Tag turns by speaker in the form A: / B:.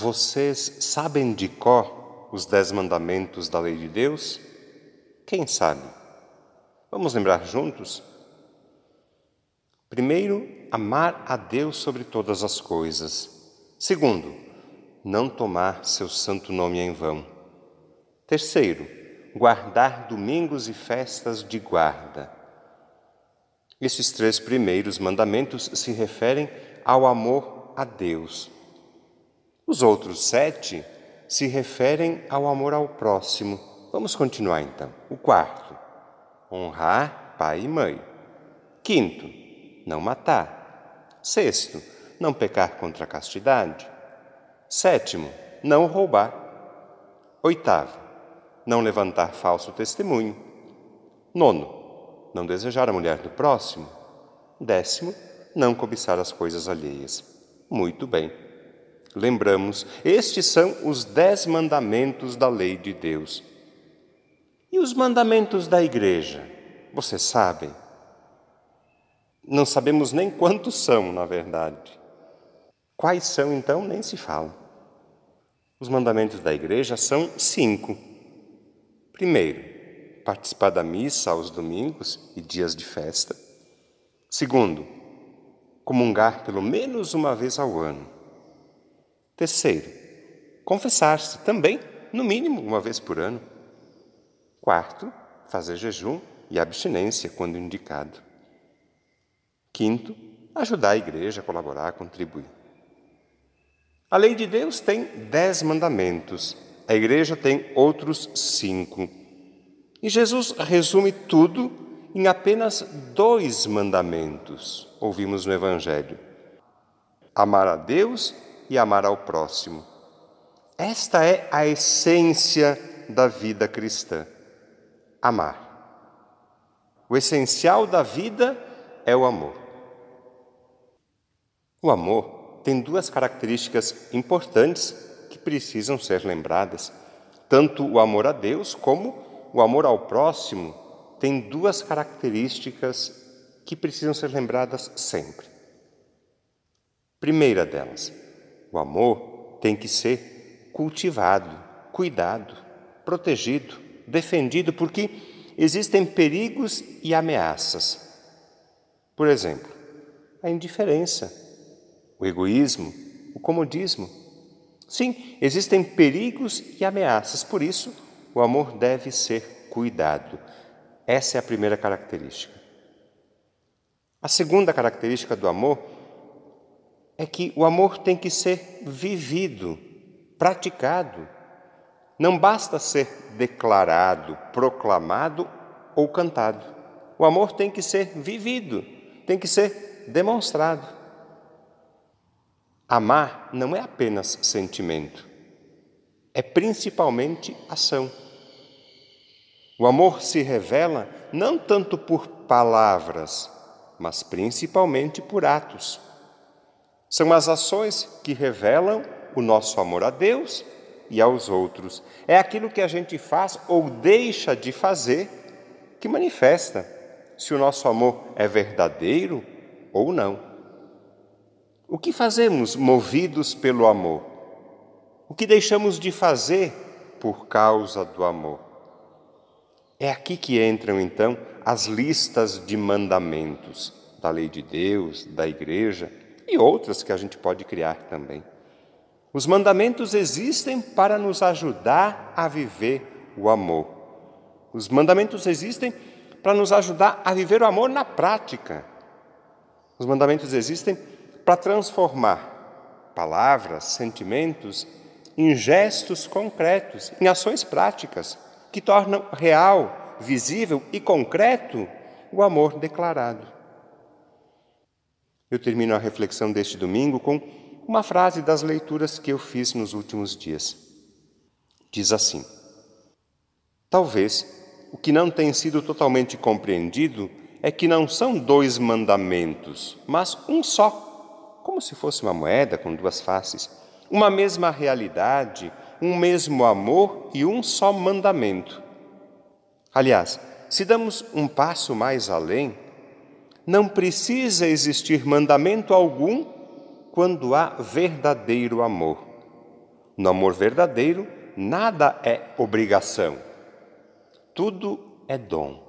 A: Vocês sabem de cor os dez mandamentos da lei de Deus? Quem sabe? Vamos lembrar juntos? Primeiro, amar a Deus sobre todas as coisas. Segundo, não tomar seu santo nome em vão. Terceiro, guardar domingos e festas de guarda. Esses três primeiros mandamentos se referem ao amor a Deus. Os outros sete se referem ao amor ao próximo. Vamos continuar então. O quarto, honrar pai e mãe. Quinto, não matar. Sexto, não pecar contra a castidade. Sétimo, não roubar. Oitavo, não levantar falso testemunho. Nono, não desejar a mulher do próximo. Décimo, não cobiçar as coisas alheias. Muito bem lembramos, estes são os dez mandamentos da lei de Deus. E os mandamentos da igreja? Você sabe? Não sabemos nem quantos são, na verdade. Quais são, então, nem se fala. Os mandamentos da igreja são cinco. Primeiro, participar da missa aos domingos e dias de festa. Segundo, comungar pelo menos uma vez ao ano. Terceiro, confessar-se também, no mínimo uma vez por ano. Quarto, fazer jejum e abstinência quando indicado. Quinto, ajudar a igreja a colaborar, a contribuir. A lei de Deus tem dez mandamentos, a igreja tem outros cinco. E Jesus resume tudo em apenas dois mandamentos, ouvimos no Evangelho: amar a Deus e amar ao próximo. Esta é a essência da vida cristã: amar. O essencial da vida é o amor. O amor tem duas características importantes que precisam ser lembradas. Tanto o amor a Deus como o amor ao próximo têm duas características que precisam ser lembradas sempre. Primeira delas, o amor tem que ser cultivado, cuidado, protegido, defendido, porque existem perigos e ameaças. Por exemplo, a indiferença, o egoísmo, o comodismo. Sim, existem perigos e ameaças, por isso o amor deve ser cuidado. Essa é a primeira característica. A segunda característica do amor é que o amor tem que ser vivido, praticado. Não basta ser declarado, proclamado ou cantado. O amor tem que ser vivido, tem que ser demonstrado. Amar não é apenas sentimento, é principalmente ação. O amor se revela não tanto por palavras, mas principalmente por atos. São as ações que revelam o nosso amor a Deus e aos outros. É aquilo que a gente faz ou deixa de fazer que manifesta se o nosso amor é verdadeiro ou não. O que fazemos movidos pelo amor? O que deixamos de fazer por causa do amor? É aqui que entram então as listas de mandamentos da lei de Deus, da igreja e outras que a gente pode criar também. Os mandamentos existem para nos ajudar a viver o amor. Os mandamentos existem para nos ajudar a viver o amor na prática. Os mandamentos existem para transformar palavras, sentimentos em gestos concretos, em ações práticas que tornam real, visível e concreto o amor declarado. Eu termino a reflexão deste domingo com uma frase das leituras que eu fiz nos últimos dias. Diz assim: Talvez o que não tem sido totalmente compreendido é que não são dois mandamentos, mas um só, como se fosse uma moeda com duas faces, uma mesma realidade, um mesmo amor e um só mandamento. Aliás, se damos um passo mais além, não precisa existir mandamento algum quando há verdadeiro amor. No amor verdadeiro, nada é obrigação. Tudo é dom.